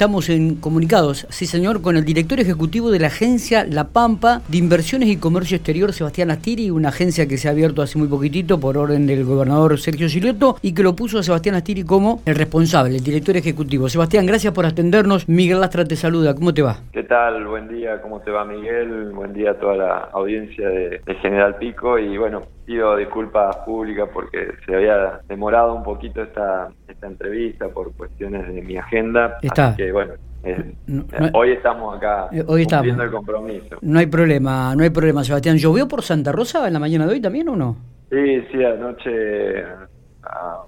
Estamos en comunicados, sí señor, con el director ejecutivo de la agencia La Pampa de Inversiones y Comercio Exterior, Sebastián Astiri, una agencia que se ha abierto hace muy poquitito por orden del gobernador Sergio Silioto y que lo puso a Sebastián Astiri como el responsable, el director ejecutivo. Sebastián, gracias por atendernos. Miguel Lastra te saluda, ¿cómo te va? ¿Qué tal? Buen día, ¿cómo te va Miguel? Buen día a toda la audiencia de, General Pico y bueno, pido disculpas públicas porque se había demorado un poquito esta, esta entrevista por cuestiones de mi agenda. Está. que bueno, eh, hoy estamos acá eh, hoy cumpliendo el compromiso. No hay problema, no hay problema, Sebastián. ¿Llovió por Santa Rosa en la mañana de hoy también o no? Sí, sí, anoche a,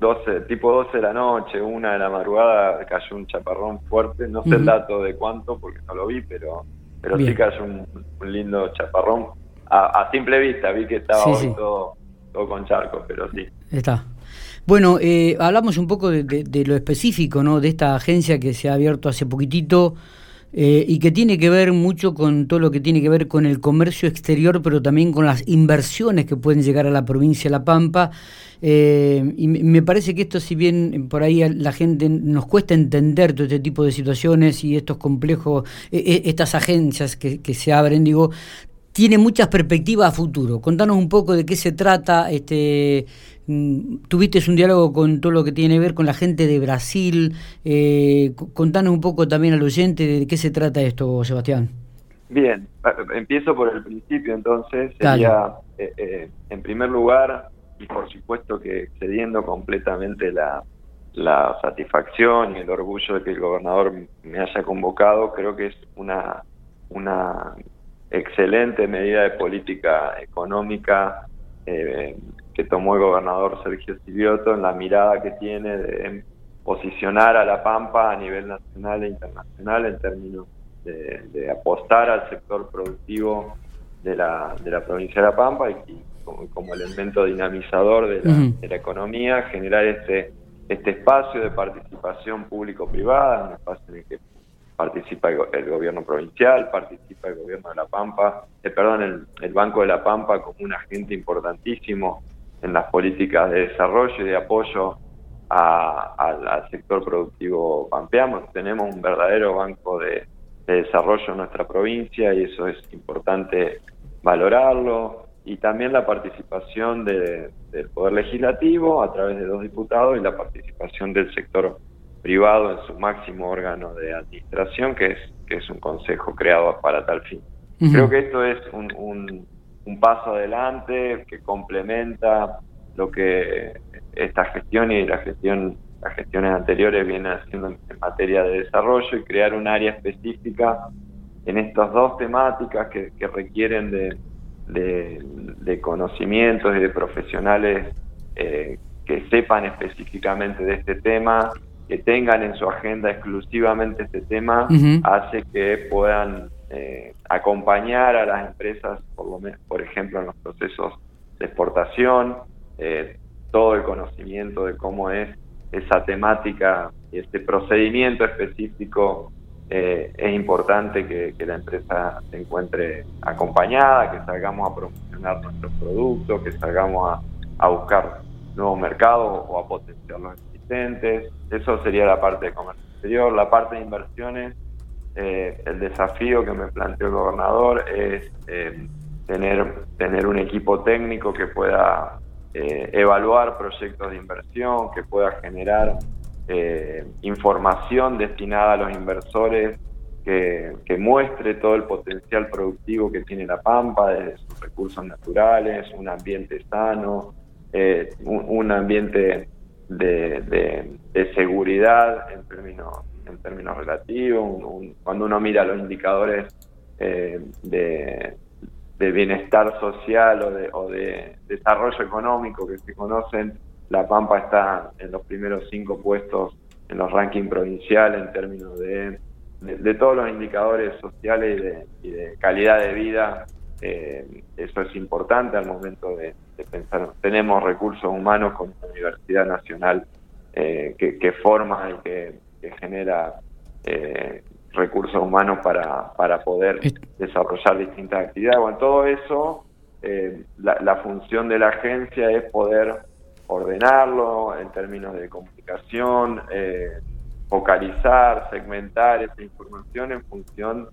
12, tipo 12 de la noche, una de la madrugada, cayó un chaparrón fuerte. No sé el dato de cuánto porque no lo vi, pero pero sí cayó un, lindo chaparrón. A, simple vista vi que estaba Todo, todo con charcos, pero sí. Está. Bueno, eh, hablamos un poco de, lo específico, ¿no? De esta agencia que se ha abierto hace poquitito eh, y que tiene que ver mucho con todo lo que tiene que ver con el comercio exterior, pero también con las inversiones que pueden llegar a la provincia de La Pampa. Eh, y me parece que esto, si bien por ahí la gente nos cuesta entender todo este tipo de situaciones y estos complejos, estas agencias que, que se abren, digo, tiene muchas perspectivas a futuro. Contanos un poco de qué se trata. Este, mm, tuviste un diálogo con todo lo que tiene que ver con la gente de Brasil. Eh, contanos un poco también al oyente de qué se trata esto, Sebastián. Bien, empiezo por el principio entonces. Sería, eh, eh, en primer lugar, y por supuesto que excediendo completamente la, la satisfacción y el orgullo de que el gobernador me haya convocado, creo que es una, una excelente medida de política económica eh, que tomó el gobernador Sergio Silioto en la mirada que tiene de posicionar a La Pampa a nivel nacional e internacional en términos de, apostar al sector productivo de la, de la provincia de La Pampa y, como, elemento dinamizador de la, de la economía, generar este, este espacio de participación público-privada, un espacio en el que participa el, gobierno provincial, participa el gobierno de La Pampa, eh, perdón, el, Banco de La Pampa como un agente importantísimo en las políticas de desarrollo y de apoyo al sector productivo pampeano. Tenemos un verdadero banco de, desarrollo en nuestra provincia y eso es importante valorarlo. Y también la participación del Poder Legislativo a través de dos diputados y la participación del sector privado en su máximo órgano de administración, que es, que es un consejo creado para tal fin. Creo que esto es un, un, paso adelante que complementa lo que esta gestión y la gestión las gestiones anteriores vienen haciendo en materia de desarrollo y crear un área específica en estas dos temáticas que, que requieren de, de, conocimientos y de profesionales eh, que sepan específicamente de este tema que tengan en su agenda exclusivamente este tema hace que puedan eh, acompañar a las empresas, por, lo por ejemplo, en los procesos de exportación, eh, todo el conocimiento de cómo es esa temática y este procedimiento específico. Eh, es importante que, la empresa se encuentre acompañada, que salgamos a promocionar nuestros productos, que salgamos a, a buscar nuevos mercados o a eso sería la parte de comercio exterior. La parte de inversiones, eh, el desafío que me planteó el gobernador es eh, tener, tener un equipo técnico que pueda eh, evaluar proyectos de inversión, que pueda generar información destinada a los inversores que, muestre todo el potencial productivo que tiene La Pampa, desde sus recursos naturales, un ambiente sano, un, ambiente de, seguridad en términos, en términos relativos, cuando uno mira los indicadores eh, de, bienestar social o de, o de desarrollo económico que se conocen, La Pampa está en los primeros cinco puestos en los rankings provinciales en términos de, de, todos los indicadores sociales y de, calidad de vida. Eh, eso es importante al momento de, pensar. Tenemos recursos humanos con la Universidad Nacional eh, que, forma y que, genera eh, recursos humanos para, para poder desarrollar distintas actividades. Bueno, todo eso, eh, la, función de la agencia es poder ordenarlo en términos de comunicación, focalizar, segmentar esa información en función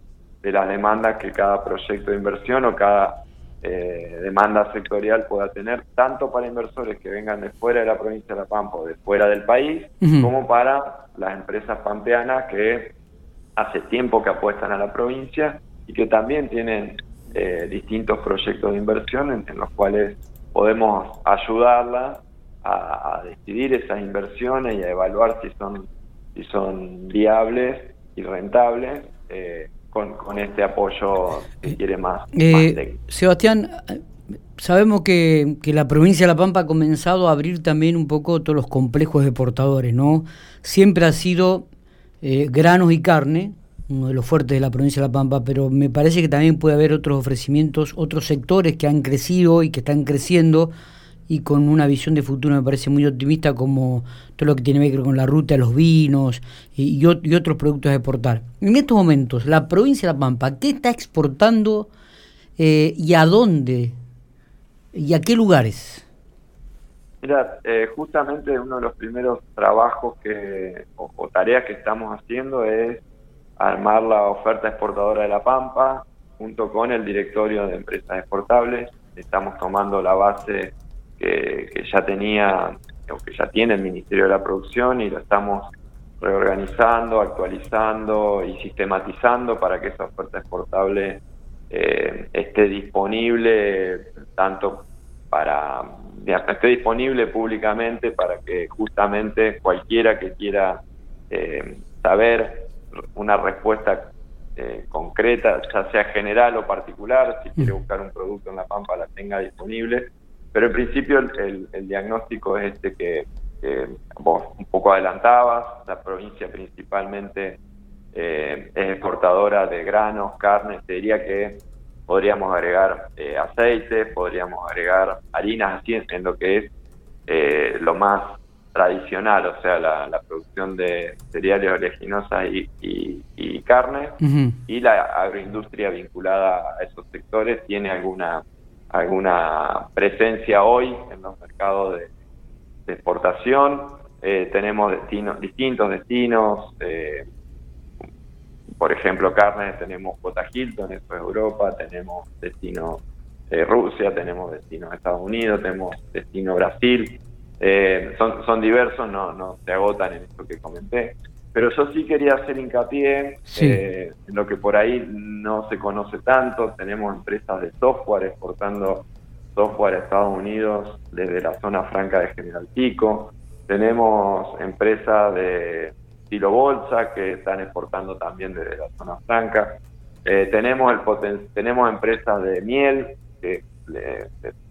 de las demandas que cada proyecto de inversión o cada eh, demanda sectorial pueda tener, tanto para inversores que vengan de fuera de la provincia de La Pampa o de fuera del país, como para las empresas pampeanas que hace tiempo que apuestan a la provincia y que también tienen eh, distintos proyectos de inversión en, los cuales podemos ayudarla a, decidir esas inversiones y a evaluar si son, si son viables y rentables. Eh, con, este apoyo que quiere más. Eh, Sebastián, sabemos que, que, la provincia de La Pampa ha comenzado a abrir también un poco todos los complejos deportadores, ¿no? Siempre ha sido eh, granos y carne, uno de los fuertes de la provincia de La Pampa, pero me parece que también puede haber otros ofrecimientos, otros sectores que han crecido y que están creciendo y con una visión de futuro me parece muy optimista como todo lo que tiene que ver con la ruta, los vinos y, otros productos a exportar. En estos momentos, la provincia de La Pampa, ¿qué está exportando eh, y a dónde y a qué lugares? Mira, eh, justamente uno de los primeros trabajos que o, tareas que estamos haciendo es armar la oferta exportadora de La Pampa junto con el directorio de empresas exportables. Estamos tomando la base que, ya tenía o que ya tiene el Ministerio de la Producción y lo estamos reorganizando, actualizando y sistematizando para que esa oferta exportable eh, esté disponible tanto para esté disponible públicamente para que justamente cualquiera que quiera eh, saber una respuesta eh, concreta, ya sea general o particular, si quiere buscar un producto en la Pampa la tenga disponible pero en principio el, diagnóstico es este que, vos un poco adelantabas, la provincia principalmente eh, es exportadora de granos, carnes, te diría que podríamos agregar eh, aceite, podríamos agregar harinas, así en, lo que es eh, lo más tradicional, o sea, la, producción de cereales oleaginosas y, y, carne, y la agroindustria vinculada a esos sectores tiene alguna alguna presencia hoy en los mercados de, exportación. Eh, tenemos destinos, distintos destinos, eh, por ejemplo, carnes, tenemos Bota Hilton, eso es Europa, tenemos destino eh, Rusia, tenemos destino Estados Unidos, tenemos destino Brasil. son, son diversos, no, no se agotan en esto que comenté. Pero yo sí quería hacer hincapié eh, en lo que por ahí no se conoce tanto. Tenemos empresas de software exportando software a Estados Unidos desde la zona franca de General Pico. Tenemos empresas de estilo bolsa que están exportando también desde la zona franca. Eh, tenemos el tenemos empresas de miel, de,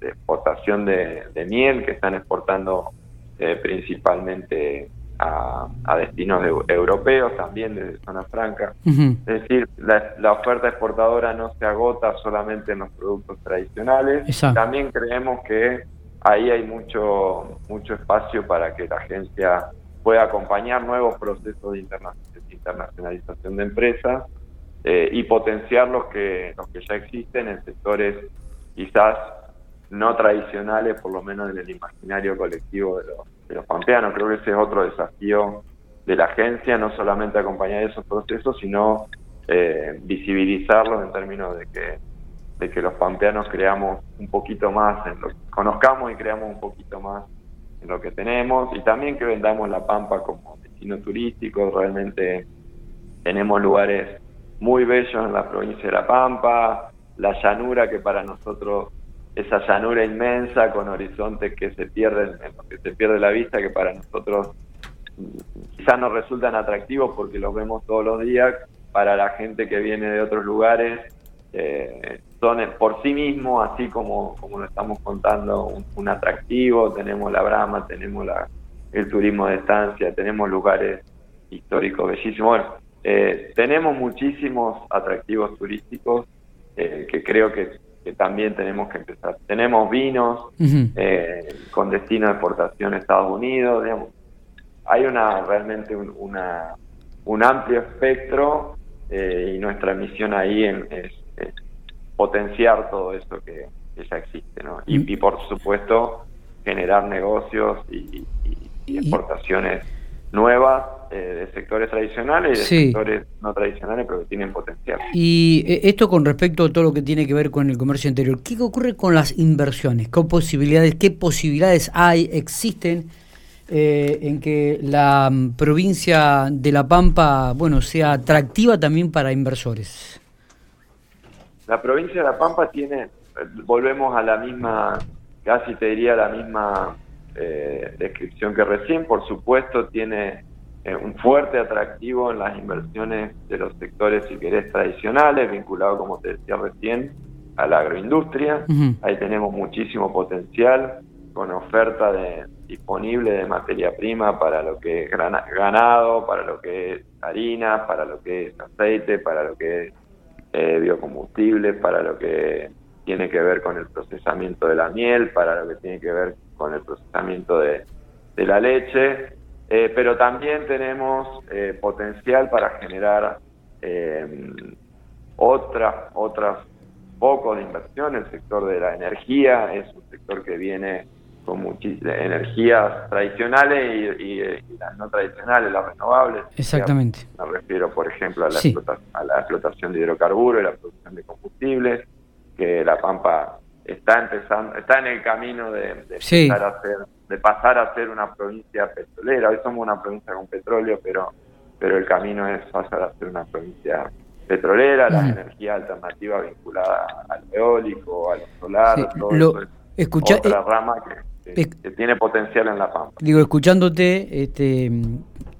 exportación de, miel que están exportando eh, principalmente a, destinos europeos, también desde zona franca. Es decir, la, oferta exportadora no se agota solamente en los productos tradicionales. También creemos que ahí hay mucho, mucho espacio para que la agencia pueda acompañar nuevos procesos de, internacionalización de empresas eh, y potenciar los que, los que ya existen en sectores quizás no tradicionales, por lo menos en el imaginario colectivo de los de los pampeanos. Creo que ese es otro desafío de la agencia, no solamente acompañar esos procesos, sino eh, visibilizarlos en términos de que, de que los pampeanos creamos un poquito más, en lo, conozcamos y creamos un poquito más en lo que tenemos y también que vendamos la Pampa como destino turístico. Realmente tenemos lugares muy bellos en la provincia de La Pampa, la llanura que para nosotros esa llanura inmensa con horizontes que se pierden, que se pierde la vista, que para nosotros quizás nos resultan atractivos porque los vemos todos los días, para la gente que viene de otros lugares, eh, son por sí mismos, así como, como lo estamos contando, un, atractivo, tenemos la Brama, tenemos la, el turismo de estancia, tenemos lugares históricos bellísimos. Bueno, eh, tenemos muchísimos atractivos turísticos eh, que creo que que también tenemos que empezar. Tenemos vinos eh, con destino de exportación a Estados Unidos, digamos. Hay una realmente un, una, un amplio espectro eh, y nuestra misión ahí es, potenciar todo esto que, ya existe, ¿no? Y, y, por supuesto generar negocios y, exportaciones nuevas eh, de sectores tradicionales y de sectores no tradicionales, pero que tienen potencial. Y eh, esto con respecto a todo lo que tiene que ver con el comercio interior, ¿qué ocurre con las inversiones? ¿Qué posibilidades, qué posibilidades hay, existen eh, en que la mm, provincia de La Pampa, bueno, sea atractiva también para inversores? La provincia de La Pampa tiene, volvemos a la misma, casi te diría la misma eh, descripción que recién, por supuesto tiene eh, un fuerte atractivo en las inversiones de los sectores, si querés, tradicionales, vinculado, como te decía recién, a la agroindustria. Ahí tenemos muchísimo potencial con oferta de, disponible de materia prima para lo que es ganado, para lo que es harina, para lo que es aceite, para lo que es eh, biocombustible, para lo que tiene que ver con el procesamiento de la miel, para lo que tiene que ver con el procesamiento de, la leche, eh, pero también tenemos eh, potencial para generar eh, otras otras focos de inversión. El sector de la energía es un sector que viene con muchísimas energías tradicionales y, las no tradicionales, las renovables. Exactamente. Me refiero, por ejemplo, a la, a la explotación de hidrocarburos y la producción de combustibles, que La Pampa está empezando, está en el camino de, pasar a ser, de pasar a ser una provincia petrolera. Hoy somos una provincia con petróleo, pero, pero el camino es pasar a ser una provincia petrolera, la energía alternativa vinculada al eólico, al solar, todo eso otra eh, rama que, tiene potencial en La Pampa. Digo, escuchándote, este,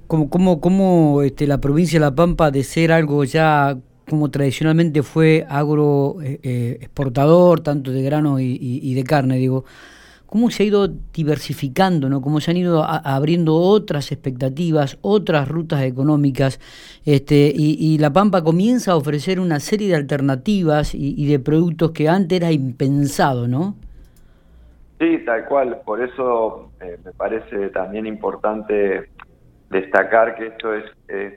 como, como, como este, la provincia de La Pampa de ser algo ya como tradicionalmente fue agro eh, eh, exportador, tanto de grano y, de carne, digo, cómo se ha ido diversificando, ¿no? cómo se han ido abriendo otras expectativas, otras rutas económicas, este, y, La Pampa comienza a ofrecer una serie de alternativas y, de productos que antes era impensado, ¿no? Sí, tal cual, por eso eh, me parece también importante destacar que esto es,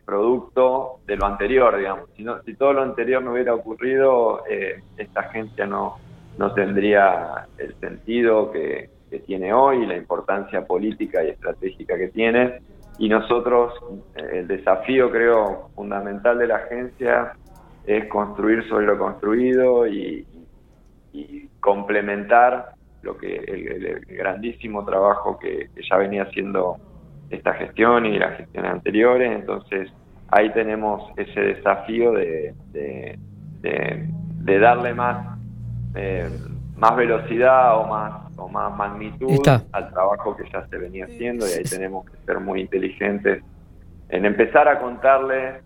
producto de lo anterior, digamos. Si, si todo lo anterior no hubiera ocurrido, eh, esta agencia no, no tendría el sentido que, tiene hoy, la importancia política y estratégica que tiene. Y nosotros, el desafío creo fundamental de la agencia es construir sobre lo construido y, complementar lo que el, grandísimo trabajo que, ya venía haciendo esta gestión y las gestiones anteriores, entonces ahí tenemos ese desafío de, de, darle más, eh, más velocidad o más, o más magnitud al trabajo que ya se venía haciendo y ahí tenemos que ser muy inteligentes en empezar a contarle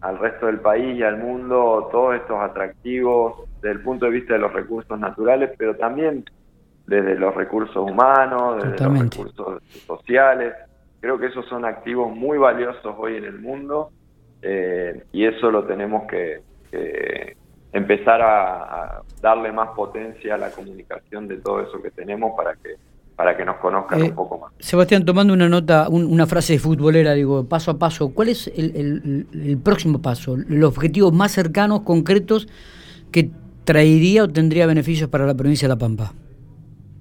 al resto del país y al mundo todos estos atractivos desde el punto de vista de los recursos naturales, pero también desde los recursos humanos, desde los recursos sociales. Creo que esos son activos muy valiosos hoy en el mundo eh, y eso lo tenemos que, empezar a, darle más potencia a la comunicación de todo eso que tenemos para que para que nos conozcan un eh, poco más. Sebastián, tomando una nota, una frase de futbolera, digo, paso a paso, ¿cuál es el, próximo paso? Los objetivos más cercanos, concretos, que traería o tendría beneficios para la provincia de La Pampa?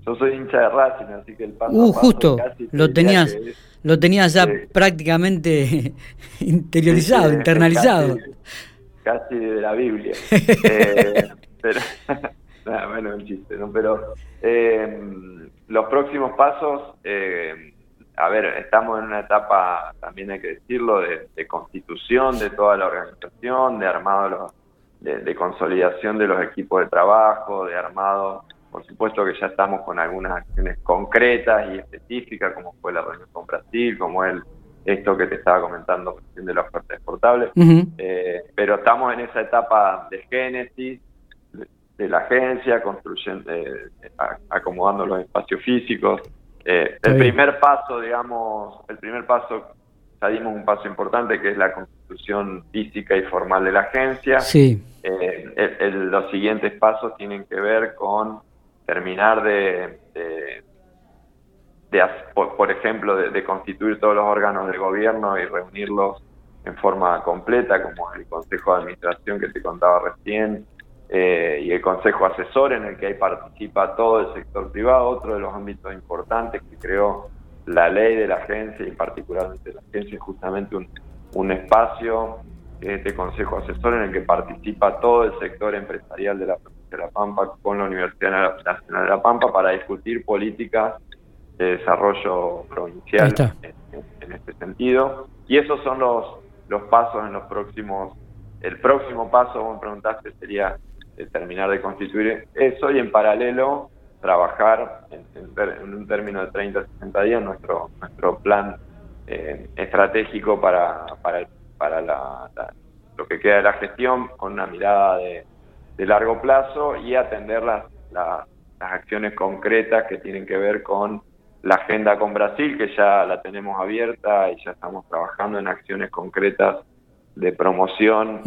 Yo soy hincha de Racing, así que el paso uh, justo, lo tenías lo tenías ya prácticamente interiorizado, internalizado. Casi, de la Biblia. eh, pero, bueno, un chiste, ¿no? Pero eh, los próximos pasos, eh, a ver, estamos en una etapa, también hay que decirlo, de, constitución de toda la organización, de armado, de, de consolidación de los equipos de trabajo, de armado por supuesto que ya estamos con algunas acciones concretas y específicas, como fue la reunión con Brasil, como el esto que te estaba comentando de la oferta exportable, eh, pero estamos en esa etapa de génesis de, la agencia, construyendo, eh, acomodando los espacios físicos. Eh, el primer paso, digamos, el primer paso, ya dimos un paso importante que es la constitución física y formal de la agencia. Sí. los siguientes pasos tienen que ver con terminar de, de, por, ejemplo, de, constituir todos los órganos del gobierno y reunirlos en forma completa, como el Consejo de Administración que te contaba recién, eh, y el Consejo Asesor en el que ahí participa todo el sector privado, otro de los ámbitos importantes que creo la ley de la agencia y particularmente la agencia es justamente un, un espacio, este Consejo Asesor en el que participa todo el sector empresarial de la de La Pampa con la Universidad Nacional de La Pampa para discutir políticas de desarrollo provincial en, este sentido. Y esos son los, los pasos en los próximos, el próximo paso, como me preguntaste, sería terminar de constituir eso y en paralelo trabajar en, un término de 30 a 60 días nuestro nuestro plan eh, estratégico para, para, para lo que queda de la gestión con una mirada de, de largo plazo y atender las, las, acciones concretas que tienen que ver con la agenda con Brasil, que ya la tenemos abierta y ya estamos trabajando en acciones concretas de promoción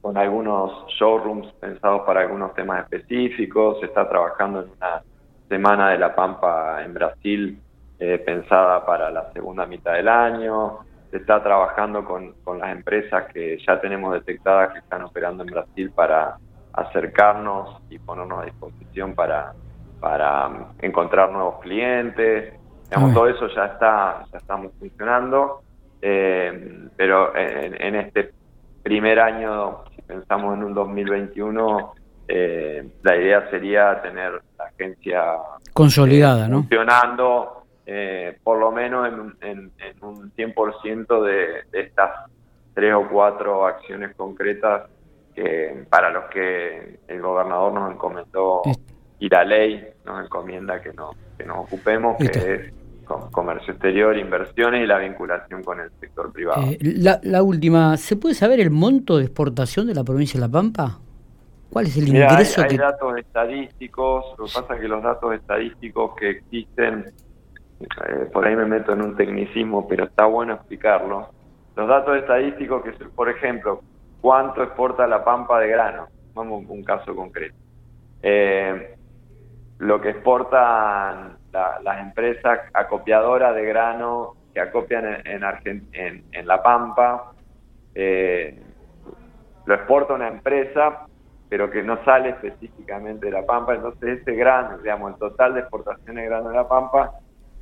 con algunos showrooms pensados para algunos temas específicos. Se está trabajando en una semana de la Pampa en Brasil eh, pensada para la segunda mitad del año. Se está trabajando con, con las empresas que ya tenemos detectadas que están operando en Brasil para acercarnos y ponernos a disposición para, para um, encontrar nuevos clientes. Digamos, todo eso ya está, ya estamos funcionando, eh, pero en, este primer año, si pensamos en un 2021, eh, la idea sería tener la agencia consolidada, ¿no? Funcionando eh, por lo menos en, en, un 100% de, de estas tres o cuatro acciones concretas que para los que el gobernador nos encomendó y la ley nos encomienda que, no, que nos ocupemos, que es comercio exterior, inversiones y la vinculación con el sector privado. Eh, la, la, última, ¿se puede saber el monto de exportación de la provincia de La Pampa? ¿Cuál es el ingreso? Hay, hay datos estadísticos, lo que pasa es que los datos estadísticos que existen, eh, por ahí me meto en un tecnicismo, pero está bueno explicarlo. Los datos estadísticos que, por ejemplo, cuánto exporta la pampa de grano. Vamos a un caso concreto. Eh, lo que exportan las empresas acopiadoras de grano que acopian en, en, La Pampa, eh, lo exporta una empresa, pero que no sale específicamente de La Pampa. Entonces ese grano, digamos, el total de exportación de grano de La Pampa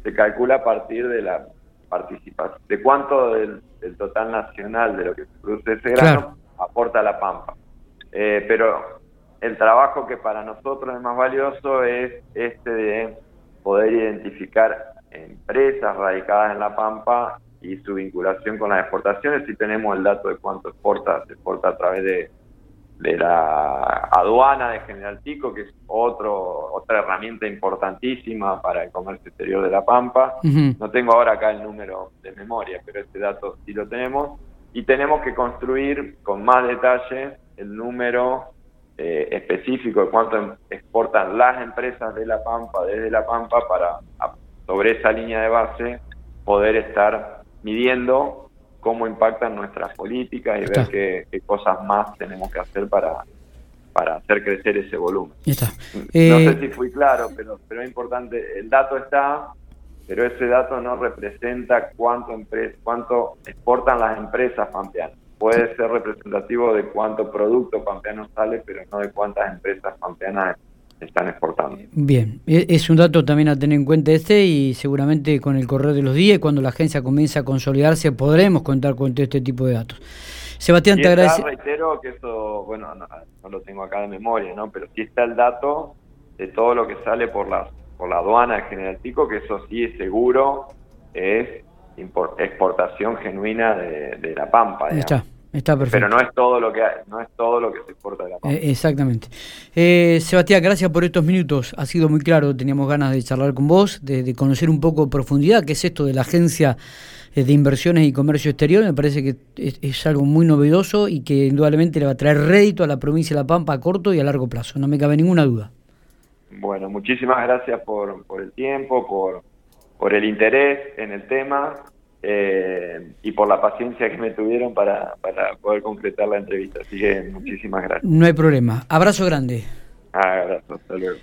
se calcula a partir de la participación, de cuánto del, total nacional de lo que se produce ese grano aporta la Pampa. Eh, pero el trabajo que para nosotros es más valioso es este de poder identificar empresas radicadas en La Pampa y su vinculación con las exportaciones. Si tenemos el dato de cuánto exporta, se exporta a través de, de la aduana de General Pico, que es otro, otra herramienta importantísima para el comercio exterior de La Pampa. No tengo ahora acá el número de memoria, pero este dato sí lo tenemos y tenemos que construir con más detalle el número eh, específico de cuánto em, exportan las empresas de La Pampa, desde La Pampa, para sobre esa línea de base poder estar midiendo cómo impactan nuestras políticas y ver qué, cosas más tenemos que hacer para, para hacer crecer ese volumen. No sé eh, si fui claro, pero, pero es importante, el dato está, pero ese dato no representa cuánto, cuánto exportan las empresas pampeanas. Puede ser representativo de cuánto producto pampeano sale, pero no de cuántas empresas pampeanas están exportando. Bien, e, es un dato también a tener en cuenta este y seguramente con el correr de los días, cuando la agencia comience a consolidarse, podremos contar con todo este tipo de datos. Sebastián, te agradezco. reitero que eso, bueno, no, no, lo tengo acá de memoria, ¿no? Pero sí está el dato de todo lo que sale por las por la aduana de General Pico, que eso sí es seguro, es exportación genuina de, la Pampa. Está, está perfecto. Pero no es todo lo que no es todo lo que se exporta de la Pampa. Eh, exactamente. Eh, Sebastián, gracias por estos minutos. Ha sido muy claro, teníamos ganas de charlar con vos, de, conocer un poco en profundidad qué es esto de la agencia eh, de inversiones y comercio exterior. Me parece que es, es, algo muy novedoso y que indudablemente le va a traer rédito a la provincia de La Pampa a corto y a largo plazo. No me cabe ninguna duda. Bueno, muchísimas gracias por, por el tiempo, por, por el interés en el tema eh, y por la paciencia que me tuvieron para, para poder concretar la entrevista. Así que muchísimas gracias. No hay problema. Abrazo grande. Ah, abrazo. Hasta luego.